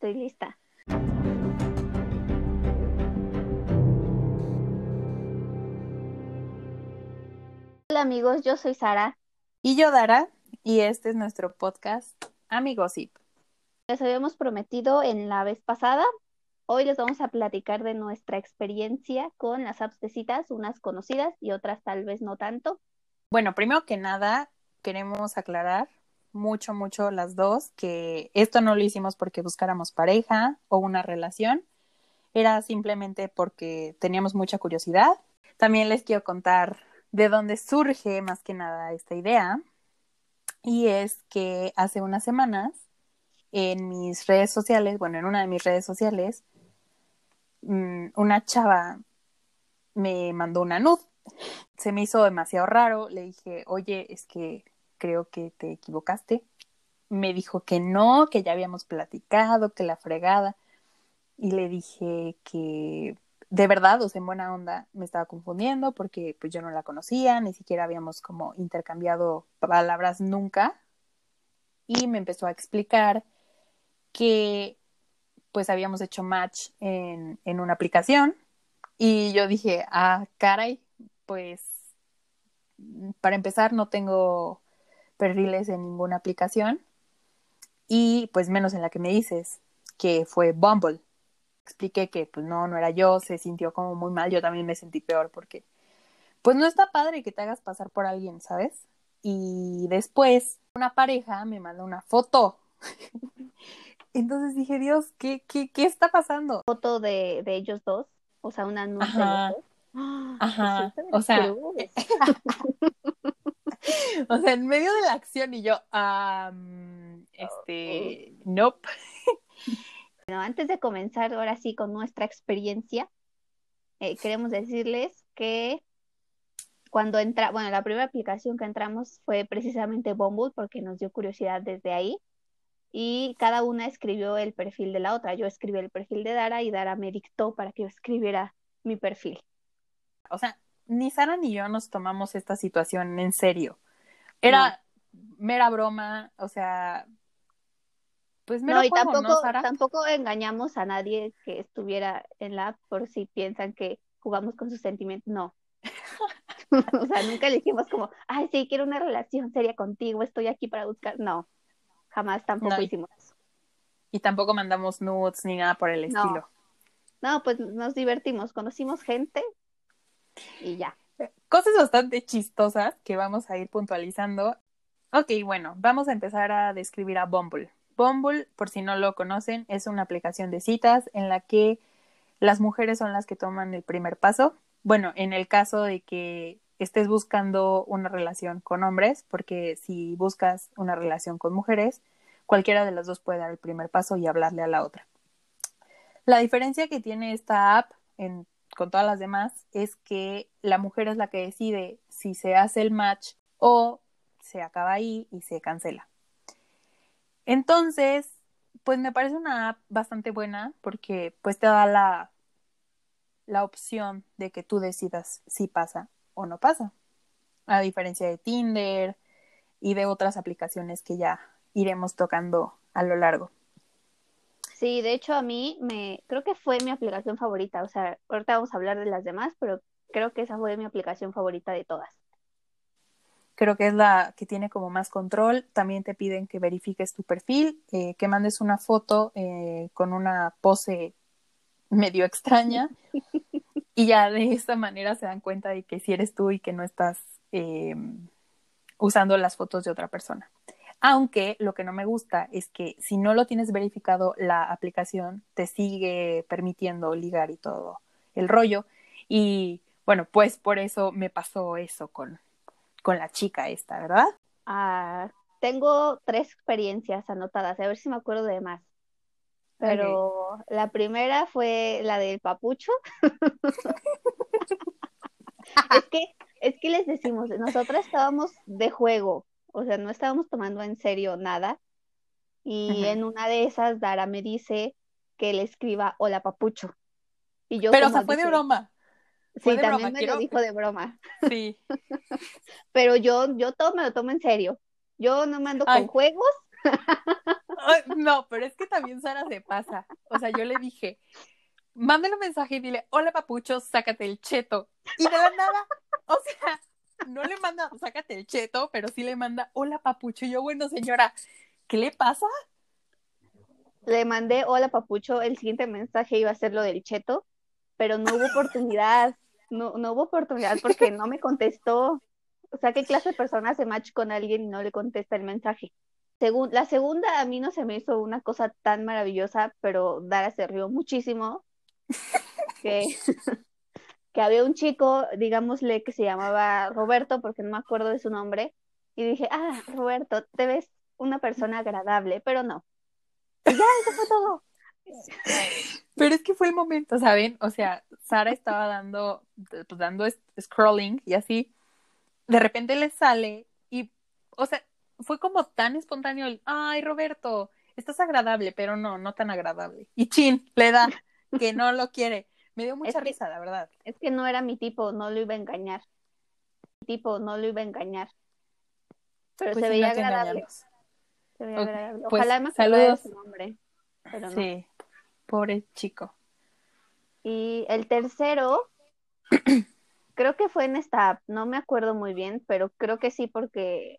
Estoy lista. Hola amigos, yo soy Sara. Y yo Dara, y este es nuestro podcast Amigosip. Les habíamos prometido en la vez pasada. Hoy les vamos a platicar de nuestra experiencia con las apps de citas, unas conocidas y otras tal vez no tanto. Bueno, primero que nada, queremos aclarar mucho, mucho las dos que esto no lo hicimos porque buscáramos pareja o una relación, era simplemente porque teníamos mucha curiosidad. También les quiero contar de dónde surge más que nada esta idea. Y es que hace unas semanas en mis redes sociales, bueno, en una de mis redes sociales, mm, una chava me mandó una nud. Se me hizo demasiado raro. Le dije, oye, es que creo que te equivocaste. Me dijo que no, que ya habíamos platicado, que la fregada. Y le dije que de verdad, o sea, en buena onda, me estaba confundiendo porque pues yo no la conocía, ni siquiera habíamos como intercambiado palabras nunca. Y me empezó a explicar que pues habíamos hecho match en, en una aplicación. Y yo dije, ah, caray, pues para empezar no tengo perfiles en ninguna aplicación y pues menos en la que me dices, que fue Bumble. Expliqué que pues no, no era yo, se sintió como muy mal, yo también me sentí peor porque pues no está padre que te hagas pasar por alguien, ¿sabes? Y después una pareja me mandó una foto. Entonces dije, Dios, ¿qué, qué, qué está pasando? Foto de, de ellos dos, o sea, una anuncio Ajá. Ajá, o sea, o sea, en medio de la acción y yo, um, este, nope. Bueno, antes de comenzar ahora sí con nuestra experiencia, eh, queremos decirles que cuando entra, bueno, la primera aplicación que entramos fue precisamente Bumble porque nos dio curiosidad desde ahí y cada una escribió el perfil de la otra. Yo escribí el perfil de Dara y Dara me dictó para que yo escribiera mi perfil. O sea, ni Sara ni yo nos tomamos esta situación en serio. Era mera broma, o sea, pues mero No, y tampoco, ¿no, Sara? tampoco engañamos a nadie que estuviera en la por si piensan que jugamos con sus sentimientos. No. O sea, nunca le dijimos como, ay, sí, quiero una relación seria contigo, estoy aquí para buscar. No, jamás tampoco No, hicimos eso. Y tampoco mandamos nudes ni nada por el No. estilo. No, pues nos divertimos, conocimos gente y ya. Cosas bastante chistosas que vamos a ir puntualizando. Ok, bueno, vamos a empezar a describir a Bumble. Bumble, por si no lo conocen, es una aplicación de citas en la que las mujeres son las que toman el primer paso. Bueno, en el caso de que estés buscando una relación con hombres, porque si buscas una relación con mujeres, cualquiera de las dos puede dar el primer paso y hablarle a la otra. La diferencia que tiene esta app en- con todas las demás es que la mujer es la que decide si se hace el match o se acaba ahí y se cancela. Entonces, pues me parece una app bastante buena porque pues te da la, la opción de que tú decidas si pasa o no pasa. A diferencia de Tinder y de otras aplicaciones que ya iremos tocando a lo largo. Sí, de hecho a mí me, creo que fue mi aplicación favorita. O sea, ahorita vamos a hablar de las demás, pero creo que esa fue mi aplicación favorita de todas. Creo que es la que tiene como más control. También te piden que verifiques tu perfil, eh, que mandes una foto eh, con una pose medio extraña y ya de esta manera se dan cuenta de que si eres tú y que no estás eh, usando las fotos de otra persona. Aunque lo que no me gusta es que si no lo tienes verificado, la aplicación te sigue permitiendo ligar y todo el rollo. Y bueno, pues por eso me pasó eso con, con la chica esta, ¿verdad? Ah, tengo tres experiencias anotadas, a ver si me acuerdo de más. Pero la primera fue la del papucho. Es que, es que les decimos, nosotras estábamos de juego, o sea, no estábamos tomando en serio nada. Y en una de esas, Dara me dice que le escriba hola papucho. Y yo Pero, o sea, fue de broma. Sí, de también broma, me quiero- lo dijo de broma. Sí. Pero yo, yo todo me lo tomo en serio. Yo no me ando Ay. con juegos. no, pero es que también Sara se pasa. O sea, yo le dije, mándale un mensaje y dile, hola papucho, sácate el cheto. Y de la nada, o sea, no le manda, sácate el cheto, pero sí le manda, hola papucho. Y yo, bueno, señora, ¿qué le pasa? Le mandé, hola papucho, el siguiente mensaje iba a ser lo del cheto, pero no hubo oportunidad, no, no hubo oportunidad porque no me contestó. O sea, ¿qué clase de persona hace match con alguien y no le contesta el mensaje? Según, la segunda a mí no se me hizo una cosa tan maravillosa, pero Dara se rió muchísimo. Que, que había un chico, digámosle, que se llamaba Roberto, porque no me acuerdo de su nombre, y dije, ah, Roberto, te ves una persona agradable, pero no. Y ya, eso fue todo. Pero es que fue el momento, ¿saben? O sea, Sara estaba dando, pues, dando scrolling y así, de repente le sale y, o sea, fue como tan espontáneo el, ay, Roberto, estás agradable, pero no, no tan agradable. Y chin, le da que no lo quiere. Me dio mucha risa, la verdad. Es que no era mi tipo, no lo iba a engañar. Mi tipo, no lo iba a engañar. Pero pues se, veía agradable. se veía agradable. Pues, Ojalá me saludos. su nombre. Pero no. Sí, pobre chico. Y el tercero, creo que fue en esta app, no me acuerdo muy bien, pero creo que sí porque,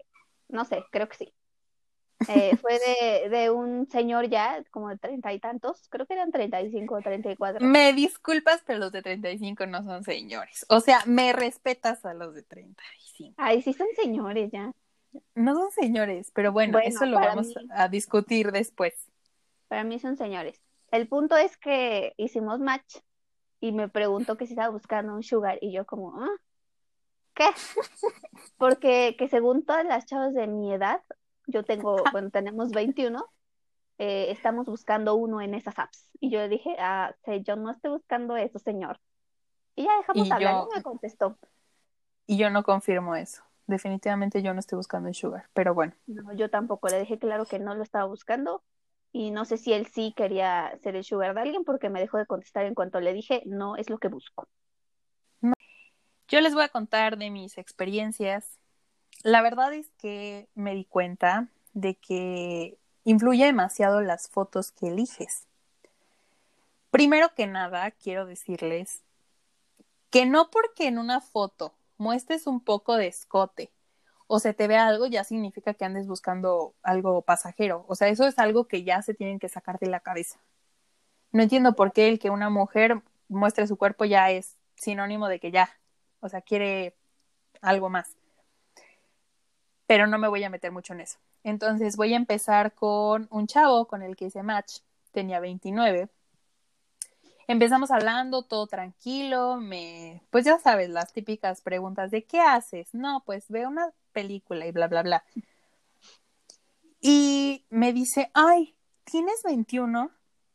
no sé, creo que sí. Eh, fue de, de, un señor ya, como de treinta y tantos, creo que eran treinta y cinco o treinta y cuatro. Me disculpas, pero los de treinta y cinco no son señores. O sea, me respetas a los de treinta y cinco. Ay, sí son señores ya. No son señores, pero bueno, eso lo vamos a discutir después. Para mí son señores. El punto es que hicimos match y me preguntó que si estaba buscando un sugar y yo como, ¿Ah? ¿qué? Porque que según todas las chavas de mi edad, yo tengo, bueno, tenemos 21, eh, estamos buscando uno en esas apps. Y yo le dije, ah, yo no estoy buscando eso, señor. Y ya dejamos hablar, y me contestó. Y yo no confirmo eso. Definitivamente yo no estoy buscando un sugar, pero bueno. No, yo tampoco le dije claro que no lo estaba buscando y no sé si él sí quería ser el sugar de alguien porque me dejó de contestar en cuanto le dije, no es lo que busco. Yo les voy a contar de mis experiencias. La verdad es que me di cuenta de que influye demasiado las fotos que eliges. Primero que nada, quiero decirles que no porque en una foto muestres un poco de escote o se te ve algo, ya significa que andes buscando algo pasajero. O sea, eso es algo que ya se tienen que sacar de la cabeza. No entiendo por qué el que una mujer muestre su cuerpo ya es sinónimo de que ya, o sea, quiere algo más. Pero no me voy a meter mucho en eso. Entonces voy a empezar con un chavo con el que hice match, tenía 29. Empezamos hablando, todo tranquilo, me, pues ya sabes, las típicas preguntas de ¿qué haces? No, pues veo una película y bla, bla, bla. Y me dice, ay, ¿tienes 21?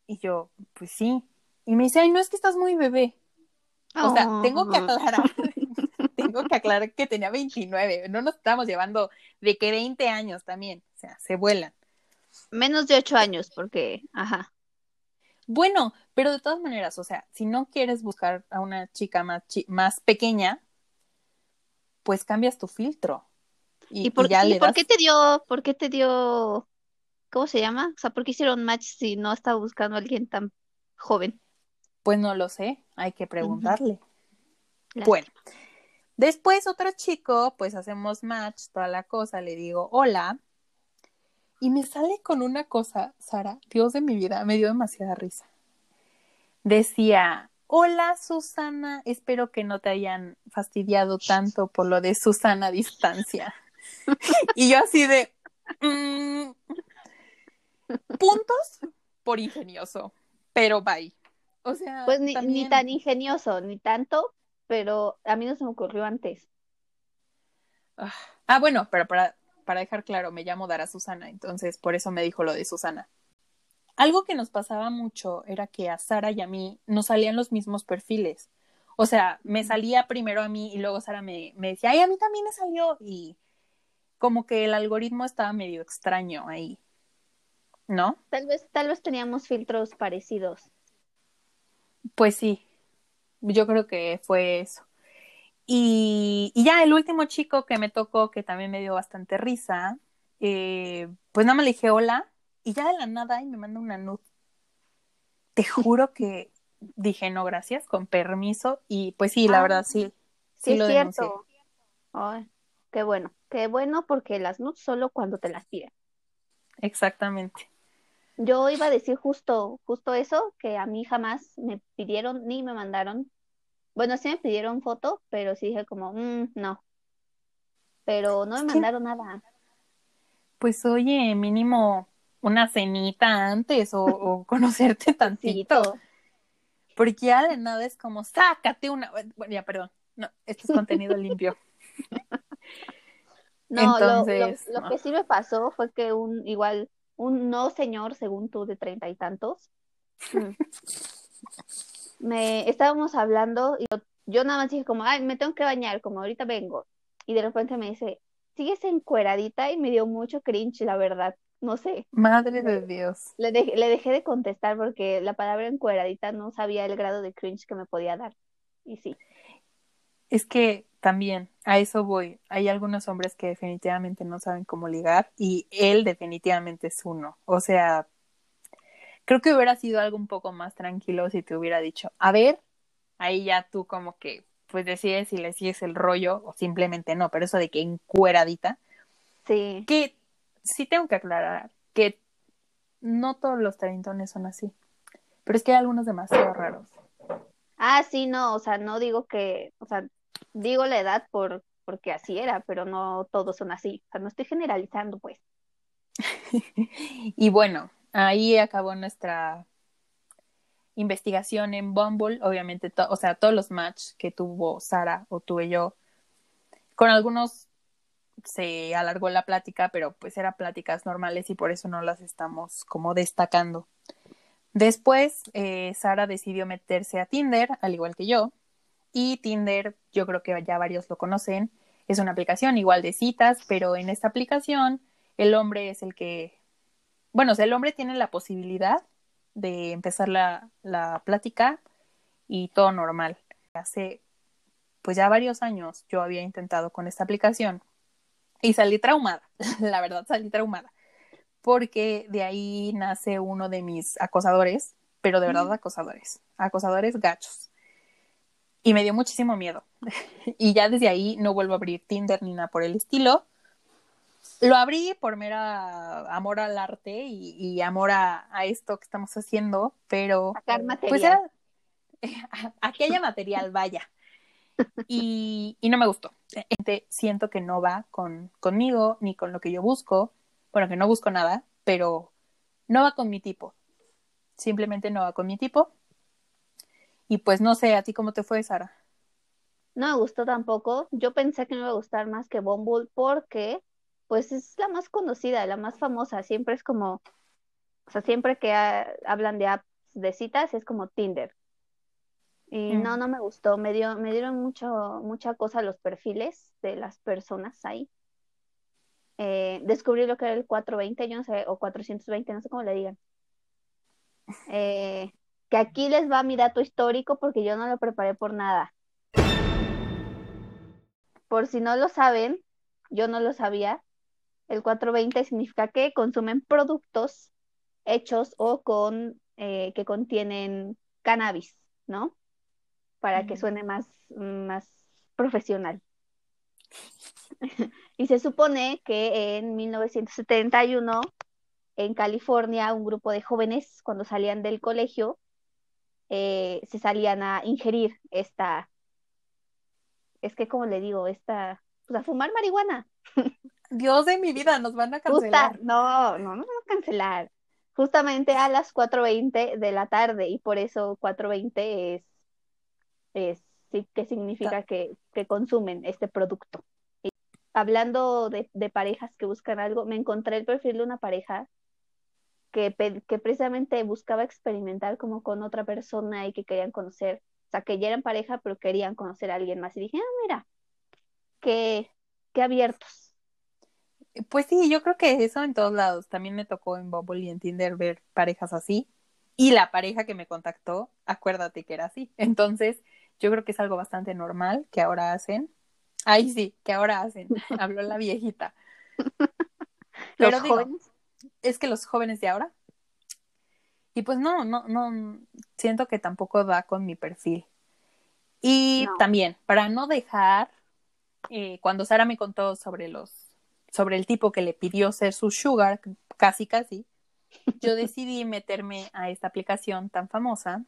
Y yo, pues sí. Y me dice, ay, no es que estás muy bebé. O sea, tengo que aclarar, tengo que aclarar que tenía 29. No nos estamos llevando de que 20 años también. O sea, se vuelan. Menos de 8 años, porque, ajá. Bueno, pero de todas maneras, o sea, si no quieres buscar a una chica más, más pequeña, pues cambias tu filtro. ¿Y, por, qué te dio, por qué te dio, cómo se llama? O sea, ¿por qué hicieron match si no estaba buscando a alguien tan joven? Pues no lo sé, hay que preguntarle. Bueno, después otro chico, pues hacemos match, toda la cosa, le digo hola. Y me sale con una cosa, Sara, Dios de mi vida, me dio demasiada risa. Decía, Hola Susana, espero que no te hayan fastidiado tanto por lo de Susana a distancia. y yo así de... Mm, puntos por ingenioso, pero bye. O sea... Pues ni, ni tan ingenioso, ni tanto, pero a mí no se me ocurrió antes. Ah, ah, bueno, pero para, para dejar claro, me llamo Dara Susana, entonces por eso me dijo lo de Susana. Algo que nos pasaba mucho era que a Sara y a mí nos salían los mismos perfiles. O sea, me salía primero a mí y luego Sara me, me decía, ay, a mí también me salió. Y como que el algoritmo estaba medio extraño ahí, ¿no? Tal vez, tal vez teníamos filtros parecidos. Pues sí, yo creo que fue eso. Y, y ya el último chico que me tocó, que también me dio bastante risa, eh, pues nada más le dije hola y ya de la nada y me manda una nud. Te juro que dije no, gracias, con permiso, y pues sí, la Ah, verdad sí, Sí, sí es lo cierto. Ay, qué bueno, qué bueno porque las nudes solo cuando te las piden. Exactamente. Yo iba a decir justo, justo eso, que a mí jamás me pidieron ni me mandaron. Bueno, sí me pidieron foto, pero sí dije como, "Mm, no. Pero no me mandaron nada. Pues oye, mínimo una cenita antes o, o conocerte tantito. Porque ya de nada es como, sácate una. Bueno, ya, perdón. No, esto es contenido limpio. No, lo- lo, Entonces, lo no. que sí me pasó fue que un, igual, un no señor, según tú, de treinta y tantos, mm, me estábamos hablando y yo, yo nada más dije como, ay, me tengo que bañar, como ahorita vengo. Y de repente me dice, ¿sigues encueradita? Y me dio mucho cringe, la verdad. No sé. Madre de Dios. Le, le dejé de contestar porque la palabra encueradita no sabía el grado de cringe que me podía dar. Y sí. Es que también a eso voy. Hay algunos hombres que definitivamente no saben cómo ligar y él definitivamente es uno. O sea, creo que hubiera sido algo un poco más tranquilo si te hubiera dicho, a ver, ahí ya tú como que pues decides si le sigues el rollo o simplemente no, pero eso de que encueradita, Sí. que sí tengo que aclarar que no todos los treintones son así, pero es que hay algunos demasiado raros. Ah, sí, no, o sea, no digo que, o sea, digo la edad por, porque así era, pero no todos son así. O sea, no estoy generalizando, pues. Y bueno, ahí acabó nuestra investigación en Bumble, obviamente, o sea, todos los match que tuvo Sara o tuve yo, con algunos se alargó la plática, pero pues eran pláticas normales y por eso no las estamos como destacando. Después, eh, Sara decidió meterse a Tinder, al igual que yo, y Tinder, yo creo que ya varios lo conocen, es una aplicación igual de citas, pero en esta aplicación el hombre es el que, bueno, o sea, el hombre tiene la posibilidad de empezar la, la plática y todo normal. Hace pues ya varios años yo había intentado con esta aplicación y salí traumada, la verdad salí traumada, porque de ahí nace uno de mis acosadores, pero de verdad acosadores, acosadores gachos. Y me dio muchísimo miedo. y ya desde ahí no vuelvo a abrir Tinder ni nada por el estilo. Lo abrí por mera amor al arte y, y amor a, a, esto que estamos haciendo, pero Sacar material. pues era aquí haya material, vaya. Y, y, no me gustó. Siento que no va con, conmigo ni con lo que yo busco. Bueno, que no busco nada, pero no va con mi tipo. Simplemente no va con mi tipo. Y pues no sé, ¿a ti cómo te fue, Sara? No me gustó tampoco. Yo pensé que me iba a gustar más que Bumble porque pues es la más conocida, la más famosa. Siempre es como, o sea, siempre que ha, hablan de apps de citas es como Tinder. Y mm. no, no me gustó. Me dio, me dieron mucho, mucha cosa los perfiles de las personas ahí. Eh, descubrí lo que era el 420, yo no sé, o 420, no sé cómo le digan. Eh, que aquí les va mi dato histórico porque yo no lo preparé por nada. Por si no lo saben, yo no lo sabía. El 420 significa que consumen productos hechos o con eh, que contienen cannabis, ¿no? Para que suene más, más profesional. y se supone que en 1971 en California un grupo de jóvenes cuando salían del colegio eh, se salían a ingerir esta, es que como le digo, esta, pues a fumar marihuana. Dios de mi vida, nos van a cancelar. Justa, no, no, no nos van a cancelar. Justamente a las 4.20 de la tarde y por eso 4.20 es, es sí, que significa que, que consumen este producto. Y hablando de, de parejas que buscan algo, me encontré el perfil de una pareja que, que, precisamente buscaba experimentar como con otra persona y que querían conocer, o sea, que ya eran pareja, pero querían conocer a alguien más. Y dije, ah, mira, qué, qué abiertos. Pues sí, yo creo que eso en todos lados. También me tocó en Bumble y en Tinder ver parejas así. Y la pareja que me contactó, acuérdate que era así. Entonces, yo creo que es algo bastante normal que ahora hacen. Ay, sí, que ahora hacen. Habló la viejita. Pero Los digo, jóvenes es que los jóvenes de ahora. Y pues no, no, no, siento que tampoco va con mi perfil. Y también, para no dejar, eh, cuando Sara me contó sobre los, sobre el tipo que le pidió ser su sugar, casi casi, yo decidí meterme a esta aplicación tan famosa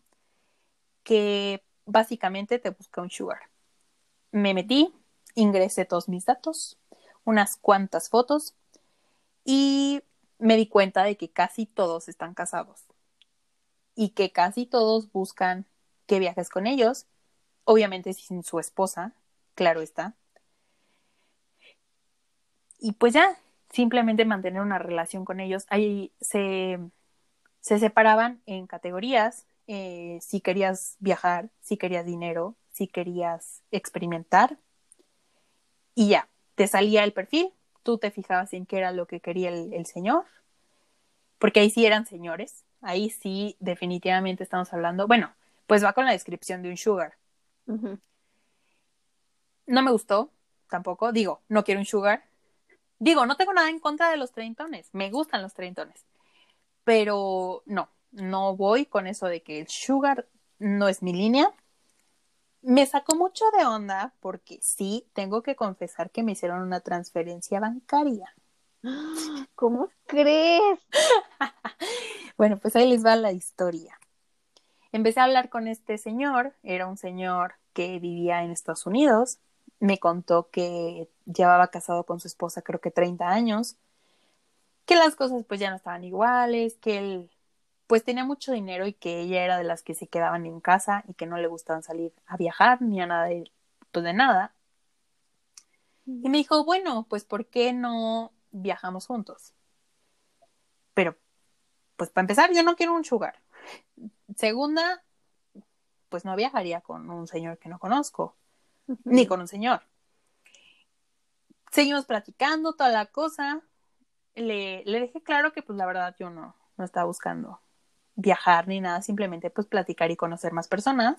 que básicamente te busca un sugar. Me metí, ingresé todos mis datos, unas cuantas fotos y me di cuenta de que casi todos están casados y que casi todos buscan que viajes con ellos, obviamente sin su esposa, claro está. Y pues ya, simplemente mantener una relación con ellos. Ahí se, se separaban en categorías, eh, si querías viajar, si querías dinero, si querías experimentar. Y ya, te salía el perfil, tú te fijabas en qué era lo que quería el, señor, porque ahí sí eran señores, ahí sí definitivamente estamos hablando, bueno, pues va con la descripción de un sugar. No me gustó tampoco, digo, no quiero un sugar, Digo, no tengo nada en contra de los treintones, me gustan los treintones, pero no, no voy con eso de que el sugar no es mi línea. Me sacó mucho de onda porque sí, tengo que confesar que me hicieron una transferencia bancaria. ¿Cómo crees? bueno, pues ahí les va la historia. Empecé a hablar con este señor, era un señor que vivía en Estados Unidos, me contó que llevaba casado con su esposa creo que 30 años, que las cosas pues ya no estaban iguales, que él pues tenía mucho dinero y que ella era de las que se quedaban en casa y que no le gustaban salir a viajar ni a nada de, pues de nada. Y me dijo, bueno, pues ¿por qué no viajamos juntos? Pero, pues para empezar, yo no quiero un sugar. Segunda, pues no viajaría con un señor que no conozco ni con un señor. Seguimos platicando toda la cosa. Le, le dejé claro que pues la verdad yo no, no estaba buscando viajar ni nada, simplemente pues platicar y conocer más personas.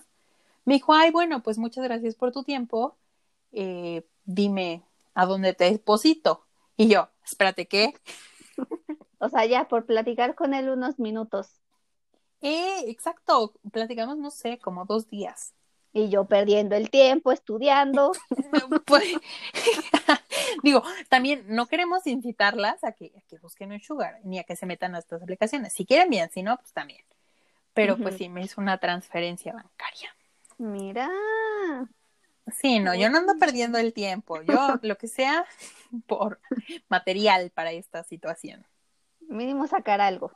Me dijo, ay, bueno, pues muchas gracias por tu tiempo. Eh, dime a dónde te deposito. Y yo, espérate, ¿qué? o sea, ya por platicar con él unos minutos. Eh, exacto, platicamos, no sé, como dos días. Y yo perdiendo el tiempo, estudiando. pues, digo, también no queremos incitarlas a que, a que busquen un sugar, ni a que se metan a estas aplicaciones. Si quieren bien, si no, pues también. Pero pues sí, me hizo una transferencia bancaria. Mira. Sí, no, yo no ando perdiendo el tiempo. Yo, lo que sea, por material para esta situación. Mínimo sacar algo.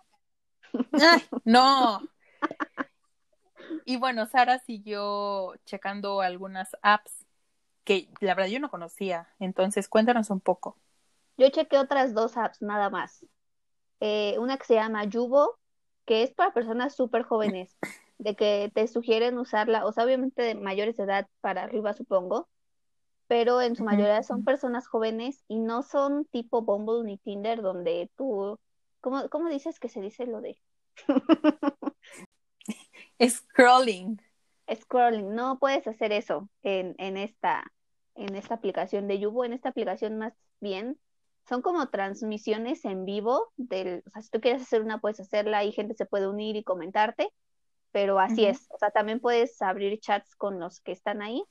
no, y bueno, Sara siguió checando algunas apps que la verdad yo no conocía. Entonces, cuéntanos un poco. Yo chequé otras dos apps nada más. Eh, una que se llama Yubo, que es para personas súper jóvenes, de que te sugieren usarla, o sea, obviamente de mayores de edad para arriba, supongo, pero en su mayoría son personas jóvenes y no son tipo Bumble ni Tinder, donde tú, ¿cómo, cómo dices que se dice lo de? Scrolling. Scrolling, no puedes hacer eso en, en, esta, en esta aplicación de Yubo, en esta aplicación más bien son como transmisiones en vivo del, o sea, si tú quieres hacer una puedes hacerla y gente se puede unir y comentarte, pero así es, o sea, también puedes abrir chats con los que están ahí,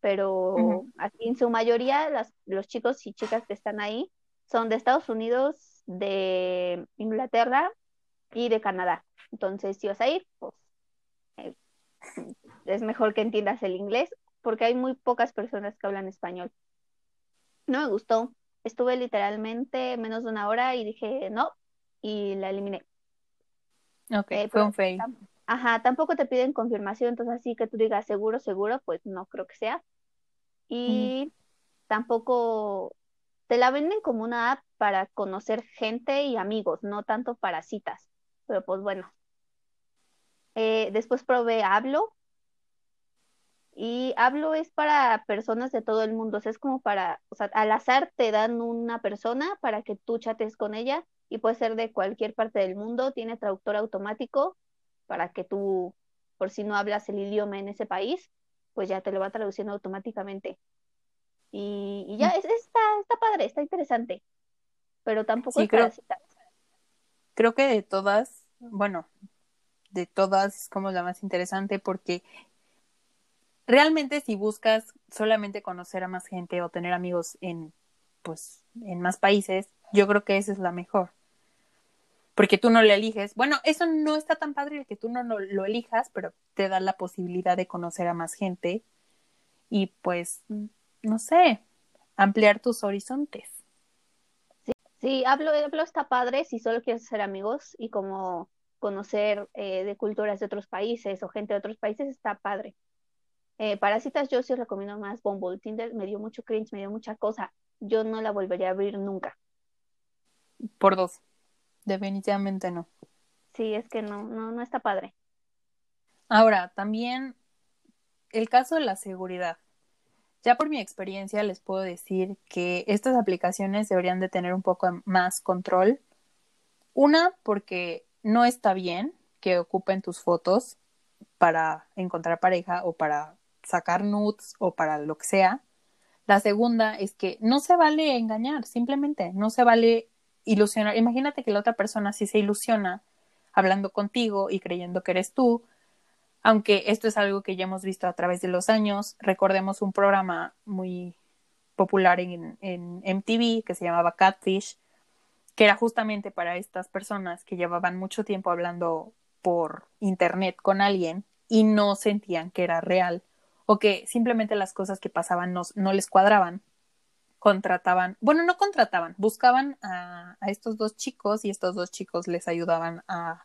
pero aquí en su mayoría las, los chicos y chicas que están ahí son de Estados Unidos, de Inglaterra y de Canadá. Entonces, si vas a ir, pues es mejor que entiendas el inglés porque hay muy pocas personas que hablan español. No me gustó. Estuve literalmente menos de una hora y dije no y la eliminé. Ok, eh, fue un fail. Ajá, tampoco te piden confirmación, entonces así que tú digas seguro, seguro, pues no creo que sea. Y tampoco te la venden como una app para conocer gente y amigos, no tanto para citas. Pero pues bueno, eh, después probé Hablo. Y Hablo es para personas de todo el mundo. O sea, es como para, o sea, al azar te dan una persona para que tú chates con ella y puede ser de cualquier parte del mundo. Tiene traductor automático para que tú, por si no hablas el idioma en ese país, pues ya te lo va traduciendo automáticamente. Y, ya, mm. es, está, está padre, está interesante. Pero tampoco es para creo que de todas, bueno, de todas es como la más interesante porque realmente si buscas solamente conocer a más gente o tener amigos en pues en más países, yo creo que esa es la mejor. Porque tú no le eliges. Bueno, eso no está tan padre que tú no lo, lo elijas, pero te da la posibilidad de conocer a más gente y pues, no sé, ampliar tus horizontes. Sí, sí hablo, hablo está padre si solo quieres ser amigos y como conocer eh, de culturas de otros países o gente de otros países está padre. Eh, para citas yo sí recomiendo más Bumble. Tinder me dio mucho cringe, me dio mucha cosa. Yo no la volvería a abrir nunca. Por dos. Definitivamente no. Sí, es que no, no, no está padre. Ahora, también el caso de la seguridad. Ya por mi experiencia les puedo decir que estas aplicaciones deberían de tener un poco más control. Una, porque no está bien que ocupen tus fotos para encontrar pareja o para sacar nudes o para lo que sea. La segunda es que no se vale engañar, simplemente no se vale ilusionar. Imagínate que la otra persona sí se ilusiona hablando contigo y creyendo que eres tú, aunque esto es algo que ya hemos visto a través de los años. Recordemos un programa muy popular en, en MTV que se llamaba Catfish, que era justamente para estas personas que llevaban mucho tiempo hablando por internet con alguien y no sentían que era real o que simplemente las cosas que pasaban no, no les cuadraban, contrataban, bueno, no contrataban, buscaban a, a, estos dos chicos y estos dos chicos les ayudaban a,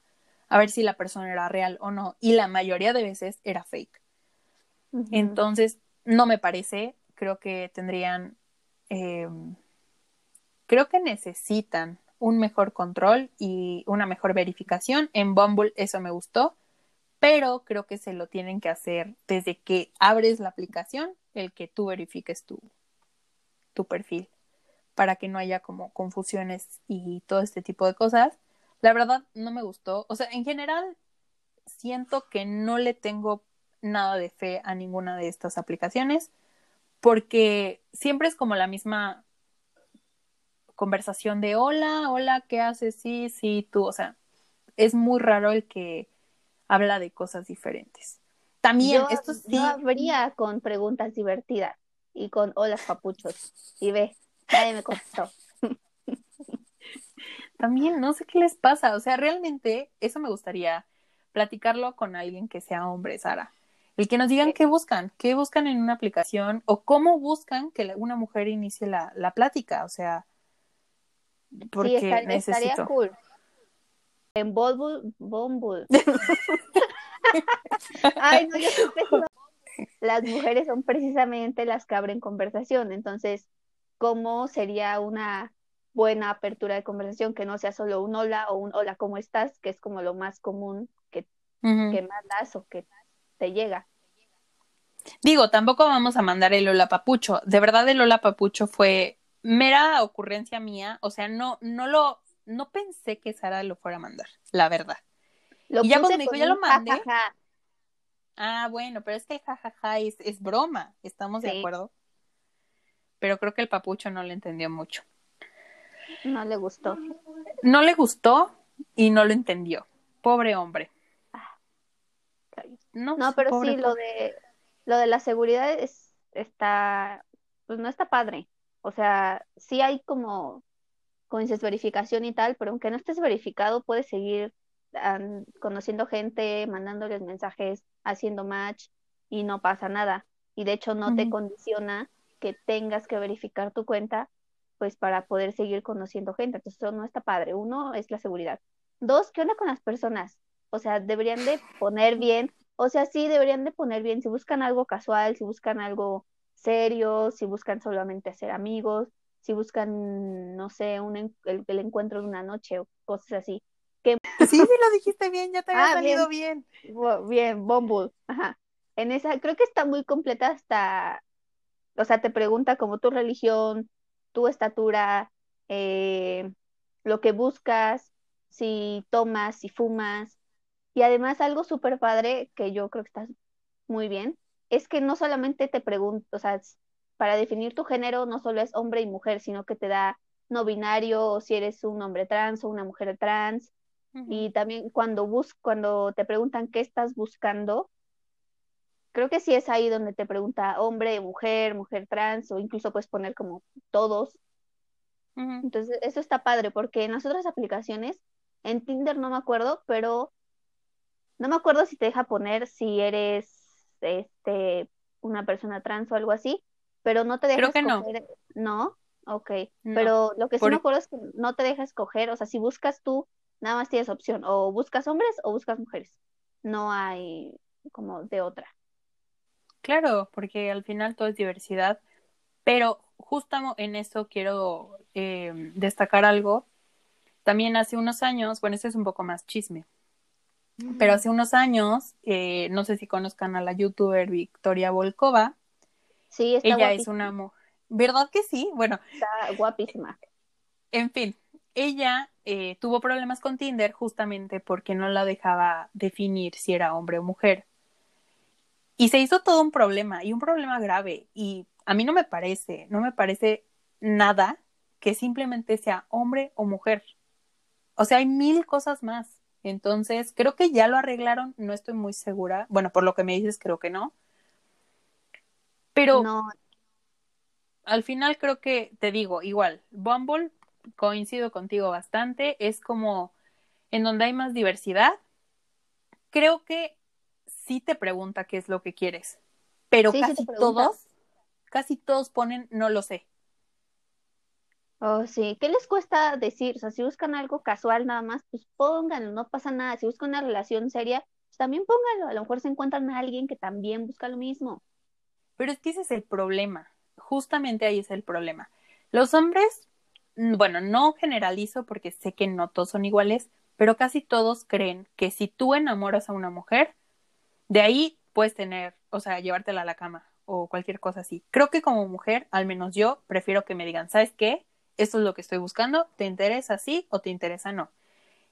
a, ver si la persona era real o no y la mayoría de veces era fake. Uh -huh. Entonces, no me parece, creo que tendrían, eh, creo que necesitan un mejor control y una mejor verificación. En Bumble eso me gustó pero creo que se lo tienen que hacer desde que abres la aplicación, el que tú verifiques tu, tu perfil, para que no haya como confusiones y todo este tipo de cosas. La verdad no me gustó, o sea, en general siento que no le tengo nada de fe a ninguna de estas aplicaciones, porque siempre es como la misma conversación de hola, hola, ¿qué haces? Sí, sí, tú, o sea, es muy raro el que habla de cosas diferentes. También, yo, esto sí. Yo habría con preguntas divertidas y con hola papuchos. Y ve, nadie me contestó. También, no sé qué les pasa. O sea, realmente, eso me gustaría platicarlo con alguien que sea hombre, Sara. El que nos digan qué buscan, qué buscan en una aplicación o cómo buscan que una mujer inicie la, la plática. O sea, porque sí, estaría, necesito. estaría cool. En Bumble. Bumble. Ay, no, yo soy Las mujeres son precisamente las que abren conversación. Entonces, ¿cómo sería una buena apertura de conversación que no sea solo un hola o un hola, ¿cómo estás? Que es como lo más común que, uh -huh. que mandas o que te llega. Digo, tampoco vamos a mandar el hola papucho. De verdad, el hola papucho fue mera ocurrencia mía. O sea, no, no lo, no pensé que Sara lo fuera a mandar, la verdad. Lo y ya cuando me dijo, ya lo mandé. Ja, ja, ja. Ah, bueno, pero es que el jajaja es, es broma, estamos sí. de acuerdo. Pero creo que el papucho no le entendió mucho. No le gustó. No le gustó y no lo entendió. Pobre hombre. No, no pero pobre, sí, pobre. lo de lo de la seguridad es, está, pues no está padre. O sea, sí hay como, como dices, verificación y tal, pero aunque no estés verificado, puedes seguir um, conociendo gente, mandándoles mensajes, haciendo match y no pasa nada. Y de hecho no uh -huh. te condiciona que tengas que verificar tu cuenta pues para poder seguir conociendo gente. Entonces eso no está padre. Uno es la seguridad. Dos, ¿qué onda con las personas? O sea, deberían de poner bien, o sea, sí deberían de poner bien, si buscan algo casual, si buscan algo serio, si buscan solamente hacer amigos, si buscan, no sé, un, el, el encuentro de una noche o cosas así. Que... Sí, sí lo dijiste bien, ya te había ah, salido bien. Bien, bien Bumble. Ajá. En esa, creo que está muy completa hasta, o sea, te pregunta como tu religión, tu estatura, eh, lo que buscas, si tomas, si fumas. Y además algo súper padre que yo creo que está muy bien, es que no solamente te pregunto, o sea, para definir tu género no solo es hombre y mujer, sino que te da no binario o si eres un hombre trans o una mujer trans, Y también cuando bus cuando te preguntan qué estás buscando, creo que sí es ahí donde te pregunta hombre, mujer, mujer trans, o incluso puedes poner como todos. Entonces, eso está padre, porque en las otras aplicaciones, en Tinder no me acuerdo, pero no me acuerdo si te deja poner si eres este una persona trans o algo así, pero no te deja Creo que no. No, ok. Pero lo que sí me acuerdo es que no te deja escoger, o sea, si buscas tú, nada más tienes opción, o buscas hombres o buscas mujeres. No hay como de otra. Claro, porque al final todo es diversidad, pero justo en eso quiero eh, destacar algo. También hace unos años, bueno, este es un poco más chisme, pero hace unos años, eh, no sé si conozcan a la youtuber Victoria Volkova. Sí, está Ella es una mujer. ¿Verdad que sí? Bueno. Está guapísima. En fin, ella eh, tuvo problemas con Tinder justamente porque no la dejaba definir si era hombre o mujer. Y se hizo todo un problema, y un problema grave. Y a mí no me parece, no me parece nada que simplemente sea hombre o mujer. O sea, hay mil cosas más. Entonces, creo que ya lo arreglaron, no estoy muy segura. Bueno, por lo que me dices, creo que no. Pero no. al final creo que, te digo, igual, Bumble, coincido contigo bastante, es como en donde hay más diversidad. Creo que sí te pregunta qué es lo que quieres, pero casi todos, casi todos ponen no lo sé. Oh, sí. ¿Qué les cuesta decir? O sea, si buscan algo casual nada más, pues pónganlo, no pasa nada. Si buscan una relación seria, pues también pónganlo. A lo mejor se encuentran a alguien que también busca lo mismo. Pero es que ese es el problema. Justamente ahí es el problema. Los hombres, bueno, no generalizo porque sé que no todos son iguales, pero casi todos creen que si tú enamoras a una mujer, de ahí puedes tener, o sea, llevártela a la cama o cualquier cosa así. Creo que como mujer, al menos yo, prefiero que me digan, ¿sabes qué? Esto es lo que estoy buscando, ¿te interesa sí o te interesa no?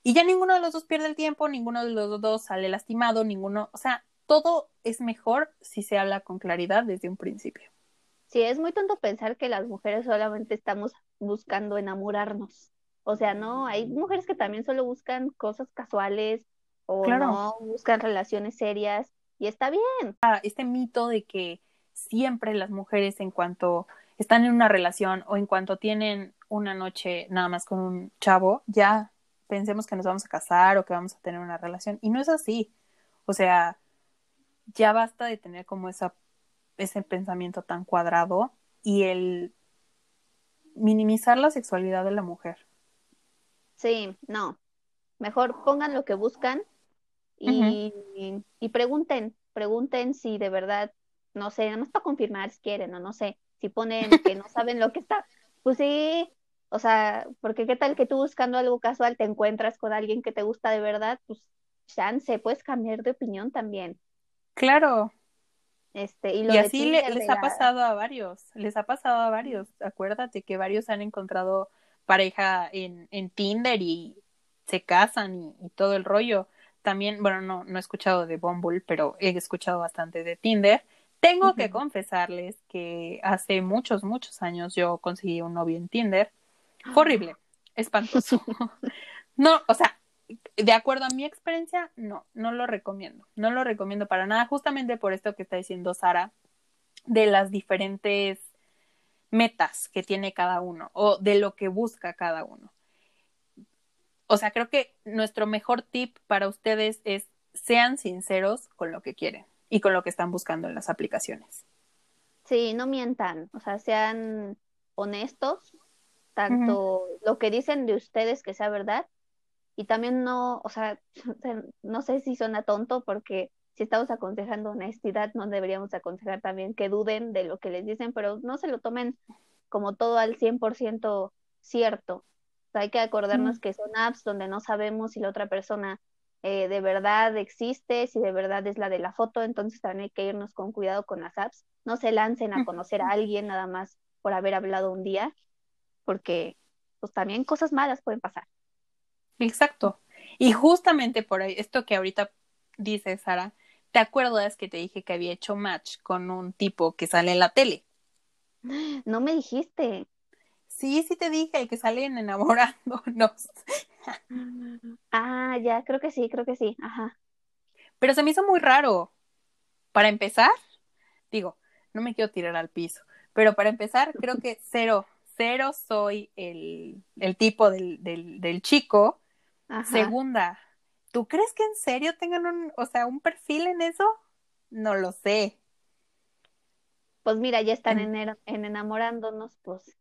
Y ya ninguno de los dos pierde el tiempo, ninguno de los dos sale lastimado, ninguno, o sea, todo es mejor si se habla con claridad desde un principio. Sí, es muy tonto pensar que las mujeres solamente estamos buscando enamorarnos. O sea, no, hay mujeres que también solo buscan cosas casuales o no buscan relaciones serias y está bien. Ah, este mito de que siempre las mujeres en cuanto están en una relación o en cuanto tienen una noche nada más con un chavo, ya pensemos que nos vamos a casar o que vamos a tener una relación. Y no es así. O sea, ya basta de tener como esa, ese pensamiento tan cuadrado y el minimizar la sexualidad de la mujer. Sí, no. Mejor pongan lo que buscan y, y pregunten, pregunten si de verdad, no sé, nada más para confirmar si quieren o no sé, si ponen que no saben lo que está, pues sí, o sea, porque qué tal que tú buscando algo casual te encuentras con alguien que te gusta de verdad, pues chance, puedes cambiar de opinión también. Claro. Este, y, lo y así les ha pasado a varios, les ha pasado a varios. Acuérdate que varios han encontrado pareja en, en Tinder y se casan y, y, todo el rollo. También, bueno, no, no he escuchado de Bumble, pero he escuchado bastante de Tinder. Tengo que confesarles que hace muchos, muchos años yo conseguí un novio en Tinder. Fue horrible, espantoso. no, o sea, de acuerdo a mi experiencia, no, no lo recomiendo. No lo recomiendo para nada, justamente por esto que está diciendo Sara, de las diferentes metas que tiene cada uno o de lo que busca cada uno. O sea, creo que nuestro mejor tip para ustedes es sean sinceros con lo que quieren y con lo que están buscando en las aplicaciones. Sí, no mientan, o sea, sean honestos, tanto lo que dicen de ustedes que sea verdad, y también no, o sea, no sé si suena tonto porque si estamos aconsejando honestidad, no deberíamos aconsejar también que duden de lo que les dicen, pero no se lo tomen como todo al 100% cierto. O sea, hay que acordarnos que son apps donde no sabemos si la otra persona eh, de verdad existe, si de verdad es la de la foto, entonces también hay que irnos con cuidado con las apps. No se lancen a conocer a alguien nada más por haber hablado un día, porque pues también cosas malas pueden pasar. Exacto. Y justamente por esto que ahorita dice Sara, ¿te acuerdas que te dije que había hecho match con un tipo que sale en la tele? No me dijiste. Sí, sí te dije, el que sale en enamorándonos. Ah, ya, creo que sí, creo que sí, ajá. Pero se me hizo muy raro. Para empezar, digo, no me quiero tirar al piso, pero para empezar, creo que cero, cero soy el, el tipo del, del, del chico. Ajá. Segunda, ¿tú crees que en serio tengan un, o sea, un perfil en eso? No lo sé. Pues mira, ya están En- en, en enamorándonos, pues.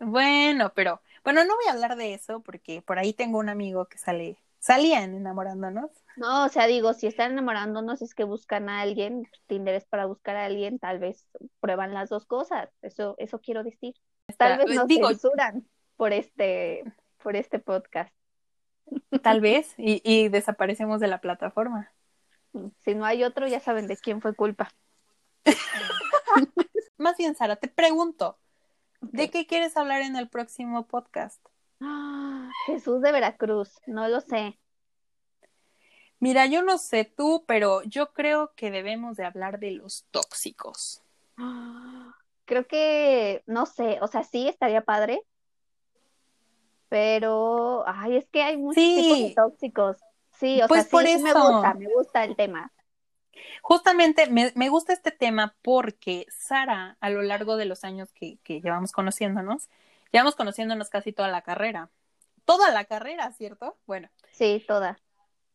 Bueno, pero, bueno, no voy a hablar de eso porque por ahí tengo un amigo que sale, salía en enamorándonos. No, o sea, digo, si están enamorándonos es que buscan a alguien, Tinder es para buscar a alguien, tal vez prueban las dos cosas, eso, eso quiero decir. Tal Está- vez nos digo, censuran por este, por este podcast. tal vez, y, y desaparecemos de la plataforma. Si no hay otro, ya saben de quién fue culpa. Más bien, Sara, te pregunto, ¿de qué quieres hablar en el próximo podcast? Ah, Jesús de Veracruz, no lo sé. Mira, yo no sé tú, pero yo creo que debemos de hablar de los tóxicos. Ah, Creo que, no sé, o sea, sí estaría padre, pero, ay, es que hay muchos tipos de tóxicos. Sí, o Pues sea, por sí, sí me eso. gusta, me gusta el tema. Justamente me, me gusta este tema porque Sara, a lo largo de los años que, que llevamos conociéndonos, llevamos conociéndonos casi toda la carrera. Toda la carrera, ¿cierto? Bueno, Sí, toda.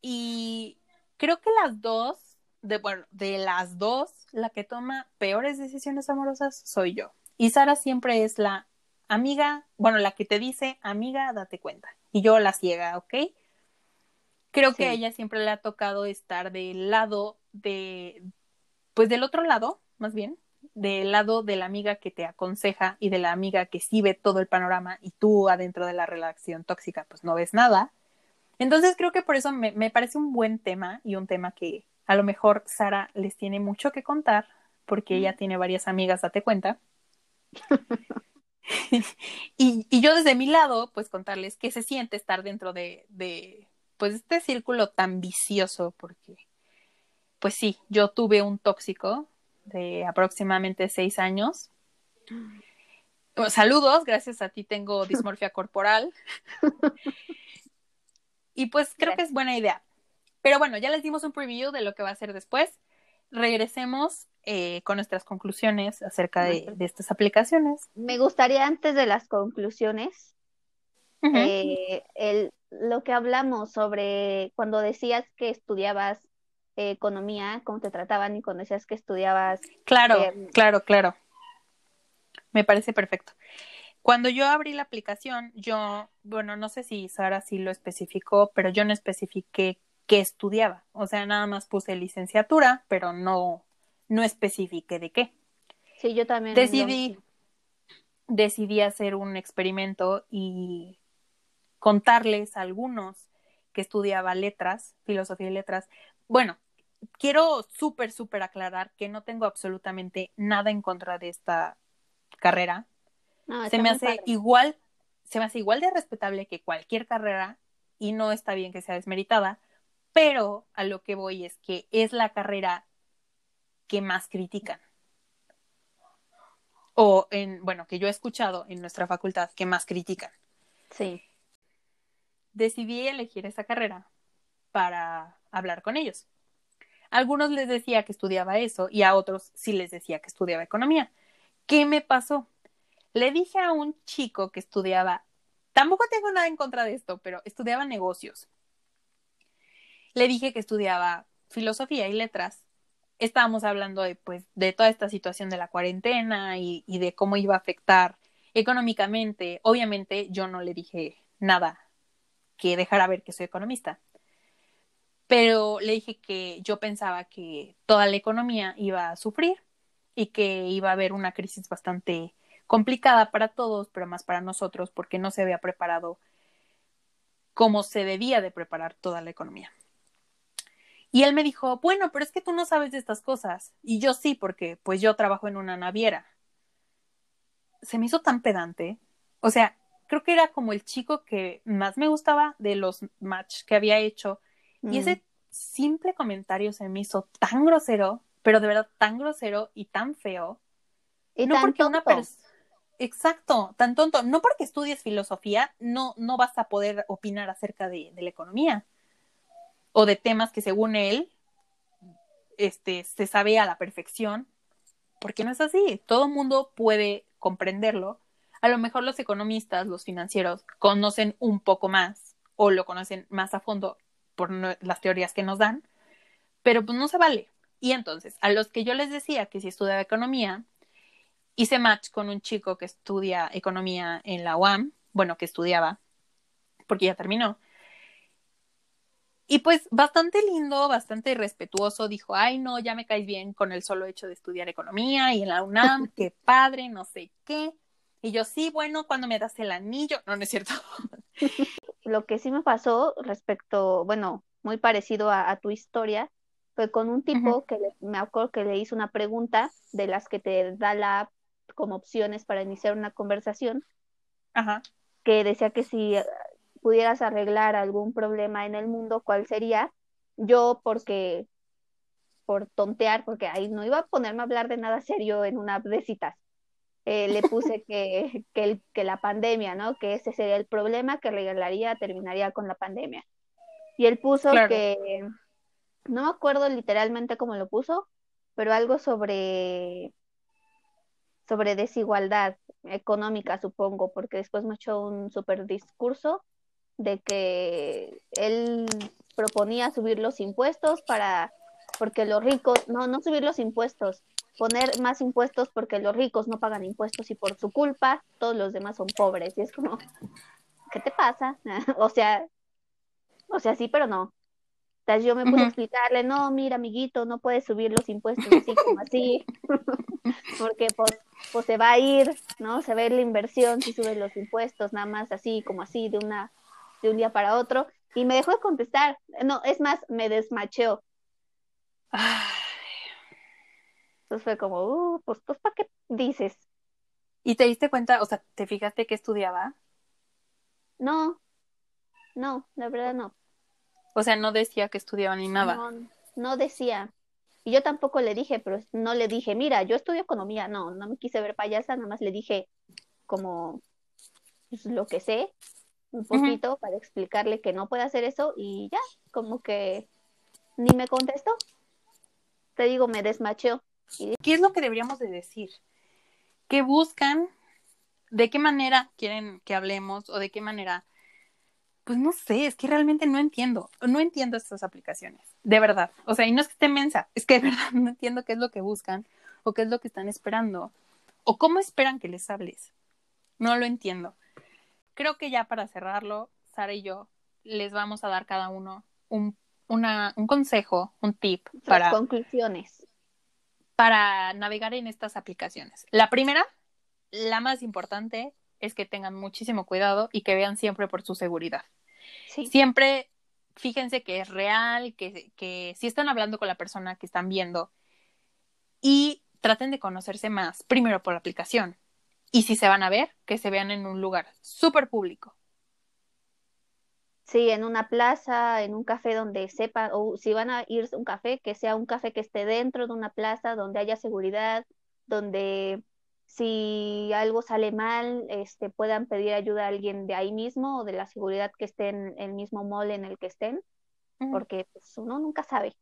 y creo que las dos, de, bueno, de las dos, la que toma peores decisiones amorosas soy yo. Y Sara siempre es la amiga, bueno, la que te dice, amiga, date cuenta. Y yo la ciega, ¿ok? Creo que a ella siempre le ha tocado estar del lado de, pues del otro lado, más bien, del lado de la amiga que te aconseja y de la amiga que sí ve todo el panorama y tú adentro de la relación tóxica pues no ves nada. Entonces creo que por eso me, me parece un buen tema y un tema que a lo mejor Sara les tiene mucho que contar porque ella tiene varias amigas, date cuenta. y, y yo desde mi lado, pues contarles qué se siente estar dentro de, de, pues este círculo tan vicioso, porque, pues sí, yo tuve un tóxico de aproximadamente seis años. Bueno, Saludos, gracias a ti tengo dismorfia corporal. Y pues creo que es buena idea. Pero bueno, ya les dimos un preview de lo que va a ser después. Regresemos eh, con nuestras conclusiones acerca de, de estas aplicaciones. Me gustaría antes de las conclusiones, eh, el, lo que hablamos sobre cuando decías que estudiabas eh, economía, cómo te trataban y cuando decías que estudiabas Claro, eh, claro, claro. Me parece perfecto. Cuando yo abrí la aplicación, yo, bueno, no sé si Sara sí lo especificó, pero yo no especifiqué qué estudiaba. O sea, nada más puse licenciatura, pero no, no especifiqué de qué. Sí, yo también. Decidí, decidí hacer un experimento y contarles a algunos que estudiaba letras, filosofía y letras. Bueno, quiero súper, súper aclarar que no tengo absolutamente nada en contra de esta carrera. No, Se me hace padre. igual, se me hace igual de respetable que cualquier carrera y no está bien que sea desmeritada, pero a lo que voy es que es la carrera que más critican. O en, bueno, que yo he escuchado en nuestra facultad que más critican. Sí. Decidí elegir esa carrera para hablar con ellos. A algunos les decía que estudiaba eso y a otros sí les decía que estudiaba economía. ¿Qué me pasó? Le dije a un chico que estudiaba, tampoco tengo nada en contra de esto, pero estudiaba negocios. Le dije que estudiaba filosofía y letras. Estábamos hablando de, pues, de toda esta situación de la cuarentena y, y de cómo iba a afectar económicamente. Obviamente yo no le dije nada que dejara ver que soy economista. Pero le dije que yo pensaba que toda la economía iba a sufrir y que iba a haber una crisis bastante complicada para todos, pero más para nosotros, porque no se había preparado como se debía de preparar toda la economía. Y él me dijo, bueno, pero es que tú no sabes de estas cosas. Y yo sí, porque pues yo trabajo en una naviera. Se me hizo tan pedante. O sea, creo que era como el chico que más me gustaba de los match que había hecho. Y ese simple comentario se me hizo tan grosero, pero de verdad tan grosero y tan feo. Y no tan porque una persona... Exacto, tan tonto. No porque estudies filosofía, no, no vas a poder opinar acerca de, de la economía o de temas que según él este, se sabe a la perfección, porque no es así. Todo mundo puede comprenderlo. A lo mejor los economistas, los financieros, conocen un poco más o lo conocen más a fondo por las teorías que nos dan, pero pues no se vale. Y entonces, a los que yo les decía que si estudiaba economía, hice match con un chico que estudia economía en la UAM, bueno, que estudiaba, porque ya terminó. Y pues bastante lindo, bastante respetuoso, dijo, ay no, ya me caes bien con el solo hecho de estudiar economía y en la UNAM, qué padre, no sé qué. Y yo, sí, bueno, cuando me das el anillo, no, no es cierto. Lo que sí me pasó respecto, bueno, muy parecido a, tu historia, fue con un tipo que me acuerdo que le hizo una pregunta de las que te da la como opciones para iniciar una conversación, Ajá. que decía que si eh, pudieras arreglar algún problema en el mundo, ¿cuál sería? Yo, porque, por tontear, porque ahí no iba a ponerme a hablar de nada serio en una de citas, eh, le puse que, que, el, que la pandemia, ¿no? Que ese sería el problema que arreglaría, terminaría con la pandemia. Y él puso que, no me acuerdo literalmente cómo lo puso, pero algo sobre sobre desigualdad económica, supongo, porque después me echó un super discurso de que él proponía subir los impuestos para, porque los ricos, no, no subir los impuestos, poner más impuestos porque los ricos no pagan impuestos y por su culpa todos los demás son pobres. Y es como, ¿qué te pasa? o sea, o sea, sí, pero no. Entonces yo me puse a explicarle, no, mira, amiguito, no puedes subir los impuestos así como así, porque pues, pues se va a ir, ¿no? Se va a ir la inversión si subes los impuestos, nada más así como así, de una, de un día para otro. Y me dejó de contestar. No, es más, me desmacheó. Entonces fue como, uh, pues, pues, ¿para qué dices? ¿Y te diste cuenta, o sea, te fijaste que estudiaba? No, no, la verdad no. O sea, no decía que estudiaba ni nada. No, no decía. Y yo tampoco le dije, pero no le dije, mira, yo estudio economía. No, no me quise ver payasa, nada más le dije como pues, lo que sé, un poquito, para explicarle que no puede hacer eso y ya, como que ni me contestó. Te digo, me desmacheó. ¿Qué es lo que deberíamos de decir? ¿Qué buscan? ¿De qué manera quieren que hablemos o de qué manera pues no sé, es que realmente no entiendo, no entiendo estas aplicaciones, de verdad. O sea, y no es que esté mensa, es que de verdad no entiendo qué es lo que buscan o qué es lo que están esperando o cómo esperan que les hables. No lo entiendo. Creo que ya para cerrarlo, Sara y yo les vamos a dar cada uno un, una, un consejo, un tip para conclusiones para navegar en estas aplicaciones. La primera, la más importante, es que tengan muchísimo cuidado y que vean siempre por su seguridad. Siempre fíjense que es real, que, que si están hablando con la persona que están viendo y traten de conocerse más, primero por la aplicación. Y si se van a ver, que se vean en un lugar súper público. Sí, en una plaza, en un café donde sepan, o si van a irse a un café, que sea un café que esté dentro de una plaza, donde haya seguridad, donde si algo sale mal, este, puedan pedir ayuda a alguien de ahí mismo o de la seguridad que esté en el mismo mall en el que estén, porque pues, uno nunca sabe.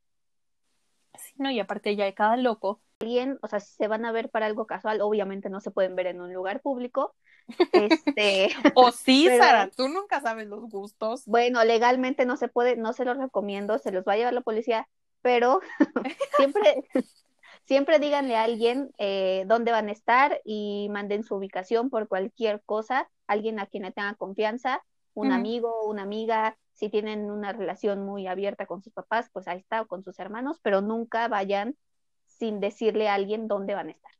Sí, no, y aparte ya de cada loco. Alguien, o sea, si se van a ver para algo casual, obviamente no se pueden ver en un lugar público. Este, o sí, Sara, tú nunca sabes los gustos. Bueno, legalmente no se puede, no se los recomiendo, se los va a llevar la policía, pero siempre, Siempre díganle a alguien eh, dónde van a estar y manden su ubicación por cualquier cosa, alguien a quien le tenga confianza, un amigo, una amiga, si tienen una relación muy abierta con sus papás, pues ahí está, o con sus hermanos, pero nunca vayan sin decirle a alguien dónde van a estar.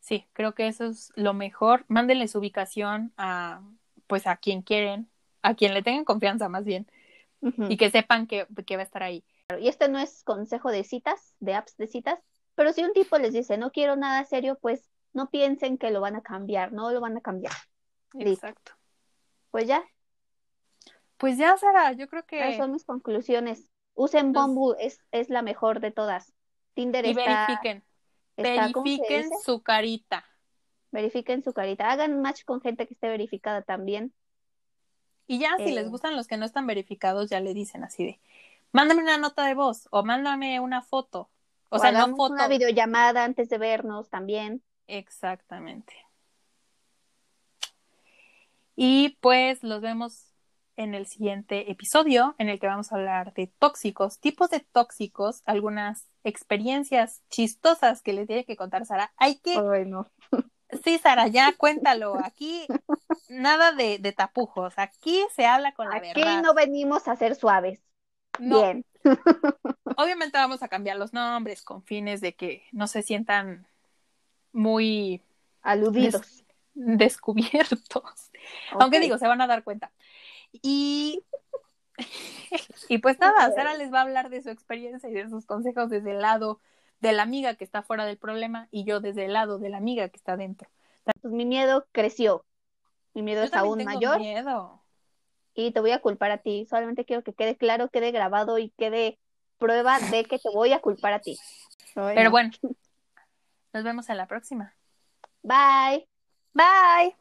Sí, creo que eso es lo mejor. Mándenle su ubicación a, pues a quien quieren, a quien le tengan confianza más bien, y que sepan que, que va a estar ahí. Y este no es consejo de citas, de apps de citas, pero si un tipo les dice no quiero nada serio, pues no piensen que lo van a cambiar, no lo van a cambiar. Exacto. Pues ya. Pues ya, Sara, yo creo que. Esas son mis conclusiones. Usen Bumble, es, es la mejor de todas. Tinder y está. verifiquen. verifiquen su carita. verifiquen su carita, hagan match con gente que esté verificada también. Y ya, si les Eh. gustan los que no están verificados, ya le dicen así de, mándame una nota de voz o mándame una foto. O, sea, no foto. una videollamada antes de vernos también. Exactamente. Y pues los vemos en el siguiente episodio en el que vamos a hablar de tóxicos, tipos de tóxicos, algunas experiencias chistosas que le tiene que contar Sara. Hay que, Ay, no. sí, Sara, ya cuéntalo. Aquí nada de, de tapujos, aquí se habla con la Aquí verdad. no venimos a ser suaves. No, Bien. obviamente vamos a cambiar los nombres con fines de que no se sientan muy Aludidos. descubiertos. Aunque digo, se van a dar cuenta. Y, y pues nada, Sara les va a hablar de su experiencia y de sus consejos desde el lado de la amiga que está fuera del problema y yo desde el lado de la amiga que está dentro. Pues mi miedo creció. Mi miedo Yo es aún tengo mayor miedo. y te voy a culpar a ti. Solamente quiero que quede claro, quede grabado y quede prueba de que te voy a culpar a ti. Pero no. bueno, nos vemos en la próxima. Bye. Bye.